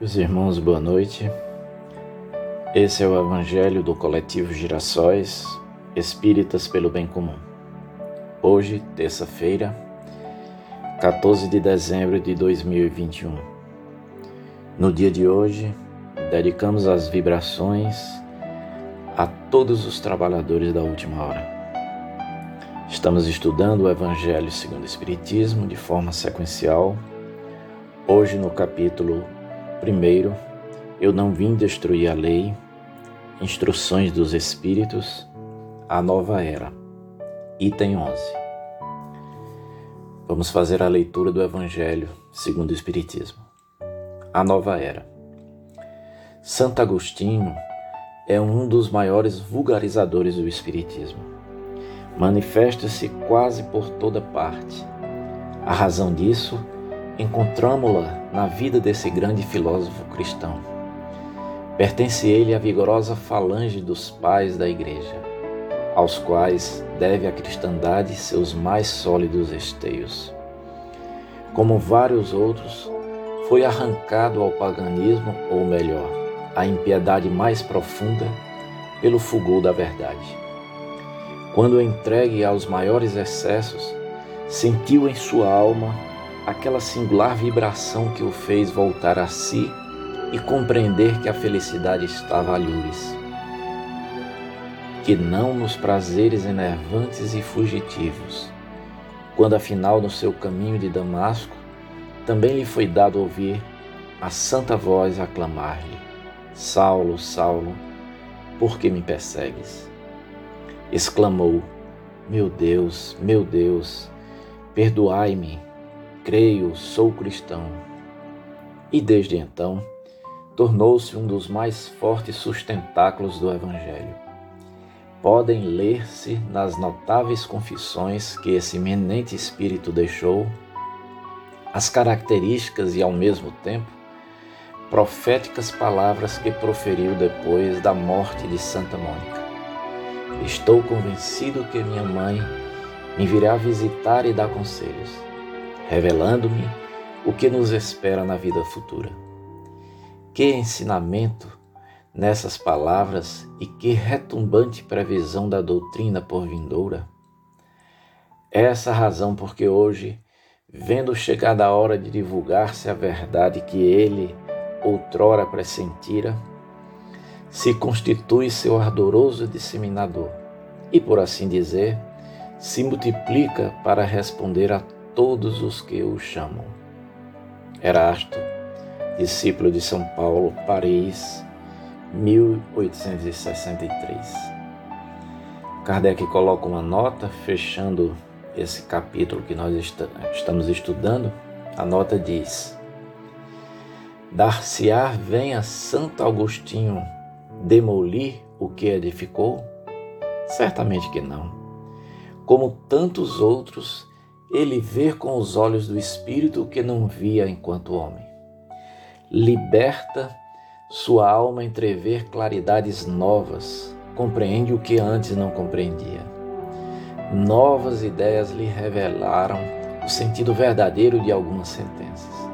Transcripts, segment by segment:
Meus irmãos, boa noite. Esse é o Evangelho do Coletivo Girassóis Espíritas pelo Bem Comum. Hoje, terça-feira, 14 de dezembro de 2021. No dia de hoje, dedicamos as vibrações a todos os trabalhadores da última hora. Estamos estudando o Evangelho segundo o Espiritismo de forma sequencial. Hoje, no capítulo Primeiro, eu não vim destruir a lei, instruções dos Espíritos, a nova era. Item 11. Vamos fazer a leitura do Evangelho segundo o Espiritismo. A nova era. Santo Agostinho é um dos maiores vulgarizadores do Espiritismo. Manifesta-se quase por toda parte. A razão disso encontramos-la na vida desse grande filósofo cristão. Pertence ele à vigorosa falange dos pais da Igreja, aos quais deve a cristandade seus mais sólidos esteios. Como vários outros, foi arrancado ao paganismo, ou melhor, à impiedade mais profunda, pelo fulgor da verdade. Quando entregue aos maiores excessos, sentiu em sua alma aquela singular vibração que o fez voltar a si e compreender que a felicidade estava a lures. Que não nos prazeres enervantes e fugitivos, quando afinal no seu caminho de Damasco também lhe foi dado ouvir a santa voz aclamar-lhe: Saulo, Saulo, por que me persegues? Exclamou: Meu Deus, meu Deus, perdoai-me creio, sou cristão. E desde então, tornou-se um dos mais fortes sustentáculos do Evangelho. Podem ler-se nas notáveis confissões que esse eminente espírito deixou as características e, ao mesmo tempo, proféticas palavras que proferiu depois da morte de Santa Mônica. Estou convencido que minha mãe me virá visitar e dar conselhos revelando-me o que nos espera na vida futura. Que ensinamento nessas palavras e que retumbante previsão da doutrina por vindoura. Essa razão porque hoje, vendo chegada a hora de divulgar-se a verdade que ele outrora pressentira, se constitui seu ardoroso disseminador e, por assim dizer, se multiplica para responder a todos os que o chamam. Erasto, discípulo de São Paulo, Paris, 1863. Kardec coloca uma nota fechando esse capítulo que nós estamos estudando. A nota diz: Dar-se-á venha Santo Agostinho demolir o que edificou? Certamente que não. Como tantos outros, ele vê com os olhos do Espírito o que não via enquanto homem. Liberta sua alma entrever claridades novas, compreende o que antes não compreendia. Novas ideias lhe revelaram o sentido verdadeiro de algumas sentenças.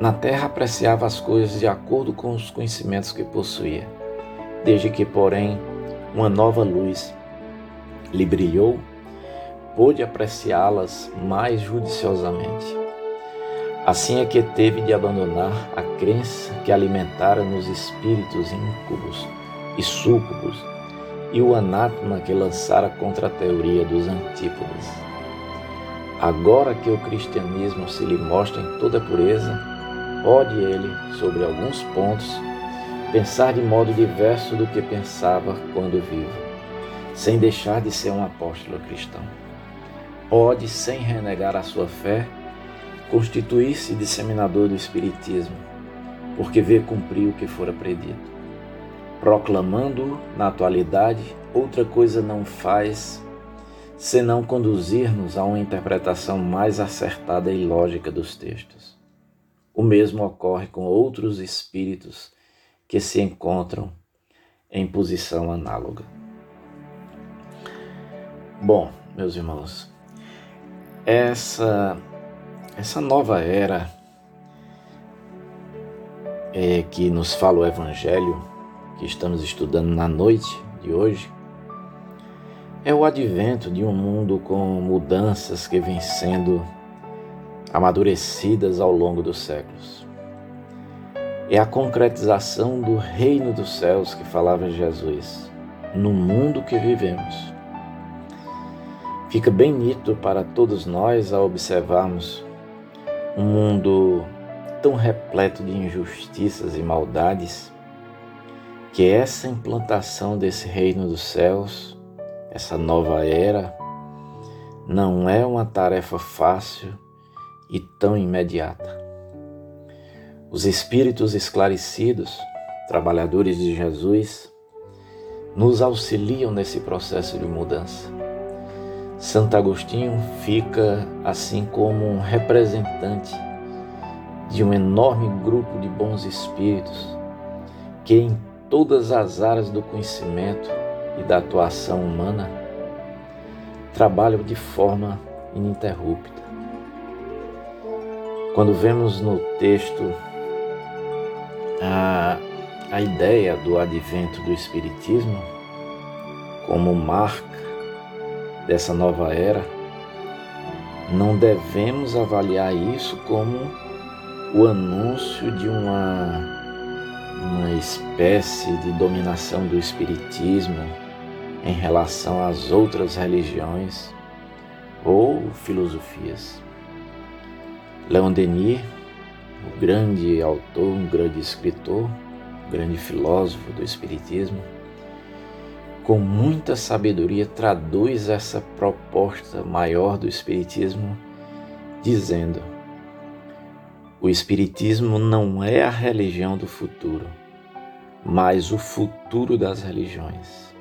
Na terra apreciava as coisas de acordo com os conhecimentos que possuía, desde que, porém, uma nova luz lhe brilhou pôde apreciá-las mais judiciosamente. Assim é que teve de abandonar a crença que alimentara nos espíritos íncubos e súcubos e o anátema que lançara contra a teoria dos antípodas. Agora que o cristianismo se lhe mostra em toda pureza, pode ele, sobre alguns pontos, pensar de modo diverso do que pensava quando vivo, sem deixar de ser um apóstolo cristão pode, sem renegar a sua fé, constituir-se disseminador do Espiritismo, porque vê cumprir o que fora predito. Proclamando-o na atualidade, outra coisa não faz senão conduzir-nos a uma interpretação mais acertada e lógica dos textos. O mesmo ocorre com outros espíritos que se encontram em posição análoga. Bom, meus irmãos, essa essa nova era é, que nos fala o Evangelho que estamos estudando na noite de hoje é o advento de um mundo com mudanças que vêm sendo amadurecidas ao longo dos séculos. É a concretização do reino dos céus que falava Jesus no mundo que vivemos. Fica bem nítido para todos nós ao observarmos um mundo tão repleto de injustiças e maldades que essa implantação desse reino dos céus essa nova era não é uma tarefa fácil e tão imediata. Os espíritos esclarecidos, trabalhadores de Jesus, nos auxiliam nesse processo de mudança. Santo Agostinho fica assim como um representante de um enorme grupo de bons espíritos que, em todas as áreas do conhecimento, e da atuação humana trabalham de forma ininterrupta. Quando vemos no texto a, a ideia do advento do Espiritismo como marca dessa nova era, não devemos avaliar isso como o anúncio de uma, uma espécie de dominação do Espiritismo em relação às outras religiões ou filosofias. Leon Denis, o grande autor, um grande escritor, um grande filósofo do Espiritismo, com muita sabedoria traduz essa proposta maior do Espiritismo, dizendo: o Espiritismo não é a religião do futuro, mas o futuro das religiões.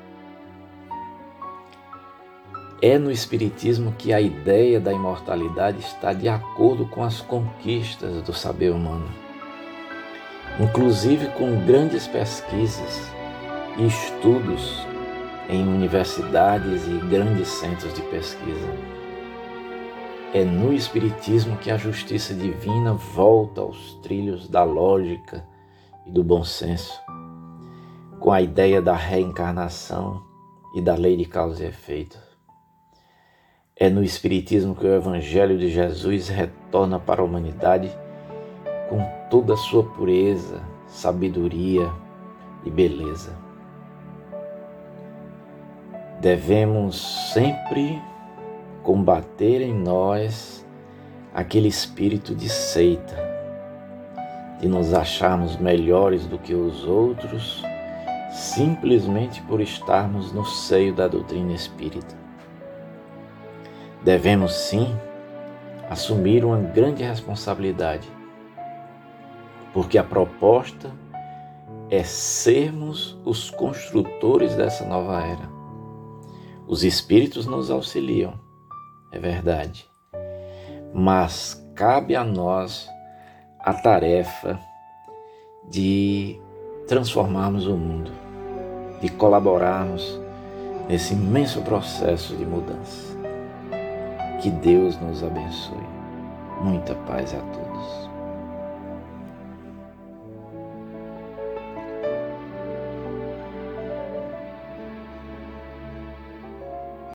É no Espiritismo que a ideia da imortalidade está de acordo com as conquistas do saber humano, inclusive com grandes pesquisas e estudos em universidades e grandes centros de pesquisa. É no Espiritismo que a justiça divina volta aos trilhos da lógica e do bom senso, com a ideia da reencarnação e da lei de causa e efeito. É no Espiritismo que o Evangelho de Jesus retorna para a humanidade com toda a sua pureza, sabedoria e beleza. Devemos sempre combater em nós aquele espírito de seita, de nos acharmos melhores do que os outros, simplesmente por estarmos no seio da doutrina espírita. Devemos sim assumir uma grande responsabilidade, porque a proposta é sermos os construtores dessa nova era. Os Espíritos nos auxiliam, é verdade, mas cabe a nós a tarefa de transformarmos o mundo, de colaborarmos nesse imenso processo de mudança. Que Deus nos abençoe. Muita paz a todos.